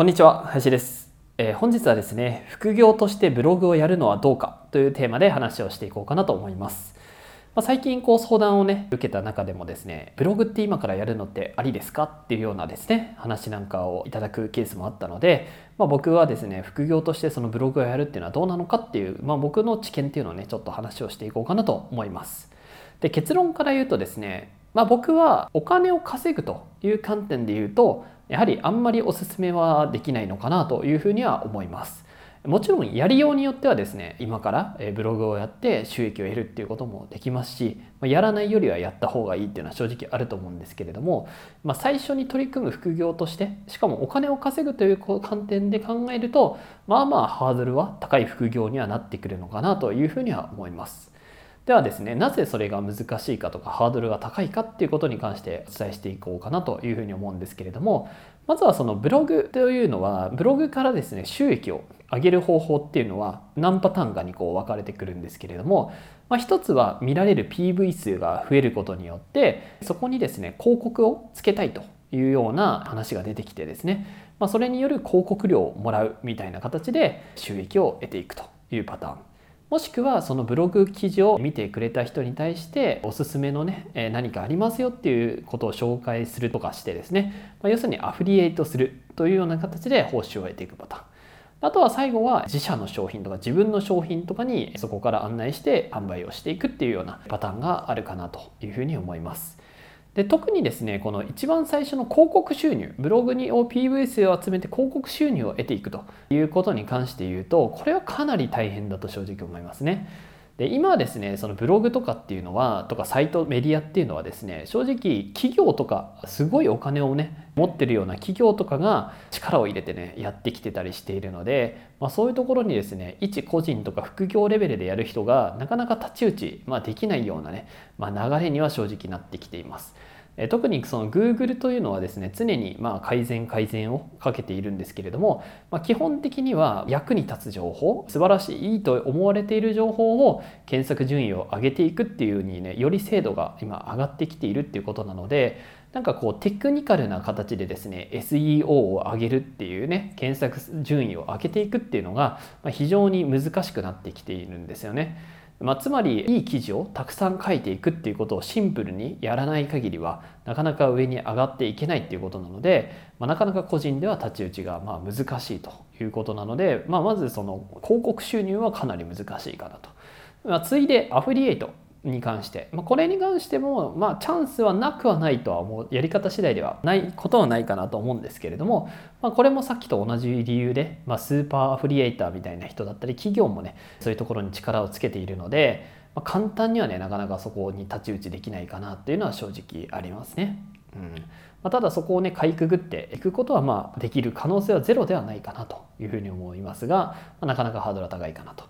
こんにちは林です、えー、本日はですね副業としてブログをやるのはどうかというテーマで話をしていこうかなと思います。まあ、最近こう相談をね受けた中でもですねブログって今からやるのってありですかっていうようなですね話なんかをいただくケースもあったので、まあ、僕はですね副業としてそのブログをやるっていうのはどうなのかっていう、まあ、僕の知見っていうのをねちょっと話をしていこうかなと思います。で結論から言うとですね、まあ、僕はお金を稼ぐという観点で言うとやはりあんまりおすすめはできないのかなというふうには思いますもちろんやりようによってはですね今からブログをやって収益を得るっていうこともできますしやらないよりはやった方がいいっていうのは正直あると思うんですけれども、まあ、最初に取り組む副業としてしかもお金を稼ぐという観点で考えるとまあまあハードルは高い副業にはなってくるのかなというふうには思います。ではですねなぜそれが難しいかとかハードルが高いかっていうことに関してお伝えしていこうかなというふうに思うんですけれどもまずはそのブログというのはブログからですね収益を上げる方法っていうのは何パターンかにこう分かれてくるんですけれども、まあ、一つは見られる PV 数が増えることによってそこにですね広告をつけたいというような話が出てきてですね、まあ、それによる広告料をもらうみたいな形で収益を得ていくというパターンもしくはそのブログ記事を見てくれた人に対しておすすめのね何かありますよっていうことを紹介するとかしてですね要するにアフリエイトするというような形で報酬を得ていくパターンあとは最後は自社の商品とか自分の商品とかにそこから案内して販売をしていくっていうようなパターンがあるかなというふうに思います。で特にですねこの一番最初の広告収入ブログにを PV 数を集めて広告収入を得ていくということに関して言うとこれはかなり大変だと正直思いますね。で今はですねそのブログとかっていうのはとかサイトメディアっていうのはですね正直企業とかすごいお金をね持ってるような企業とかが力を入れてねやってきてたりしているので、まあ、そういうところにですね一個人とか副業レベルでやる人がなかなか太刀打ち、まあ、できないようなね、まあ、流れには正直なってきています。特にその Google というのはですね常にまあ改善改善をかけているんですけれども、まあ、基本的には役に立つ情報素晴らしいと思われている情報を検索順位を上げていくっていうにねより精度が今上がってきているっていうことなのでなんかこうテクニカルな形でですね SEO を上げるっていうね検索順位を上げていくっていうのが非常に難しくなってきているんですよね。まあ、つまりいい記事をたくさん書いていくっていうことをシンプルにやらない限りはなかなか上に上がっていけないっていうことなので、まあ、なかなか個人では太刀打ちがまあ難しいということなので、まあ、まずその広告収入はかなり難しいかなと。まあ、次いでアフリエイトに関して、まあ、これに関しても、まあ、チャンスはなくはないとは思うやり方次第ではないことはないかなと思うんですけれども、まあ、これもさっきと同じ理由で、まあ、スーパーアフリエイターみたいな人だったり企業もねそういうところに力をつけているので、まあ、簡単にはねなかなかそこに太刀打ちできないかなっていうのは正直ありますね。うんまあ、ただそこをねかいくぐっていくことはまあできる可能性はゼロではないかなというふうに思いますが、まあ、なかなかハードルは高いかなと。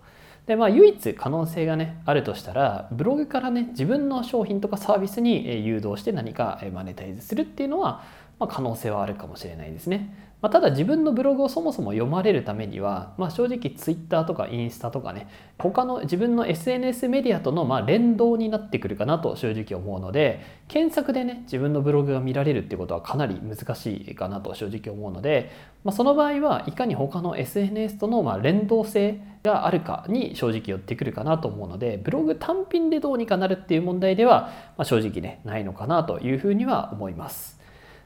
でまあ唯一可能性がねあるとしたらブログからね自分の商品とかサービスに誘導して何かマネタイズするっていうのは、まあ、可能性はあるかもしれないですね。まあ、ただ自分のブログをそもそも読まれるためには、まあ、正直 Twitter とかインスタとかね他の自分の SNS メディアとのま連動になってくるかなと正直思うので検索でね自分のブログが見られるってことはかなり難しいかなと正直思うので、まあ、その場合はいかに他の SNS とのま連動性があるかに正直寄ってくるかなと思うのでブログ単品でどうにかなるっていう問題では、ま、正直ねないのかなというふうには思います。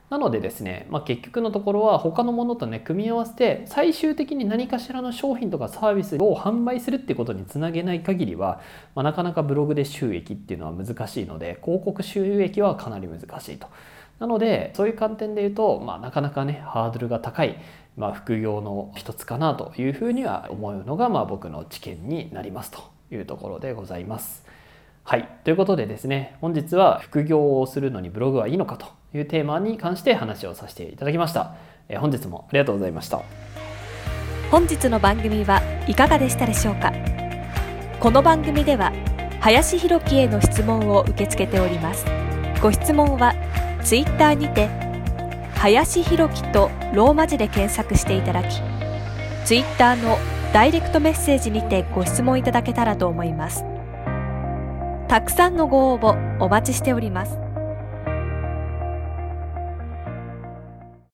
なのでですね、まあ、結局のところは他のものとね組み合わせて最終的に何かしらの商品とかサービスを販売するってことにつなげない限りは、まあ、なかなかブログで収益っていうのは難しいので広告収益はかなり難しいと。なのでそういう観点で言うと、まあ、なかなかねハードルが高い、まあ、副業の一つかなというふうには思うのが、まあ、僕の知見になりますというところでございます。はい。ということでですね、本日は副業をするのにブログはいいのかというテーマに関して話をさせていただきました。え本日もありがとうございました。本日の番組はいかがでしたでしょうか？この番組では林博樹への質問を受け付けておりますご質問はツイッターにて林博樹とローマ字で検索していただきツイッターのダイレクトメッセージにてご質問いただけたらと思いますたくさんのご応募お待ちしております。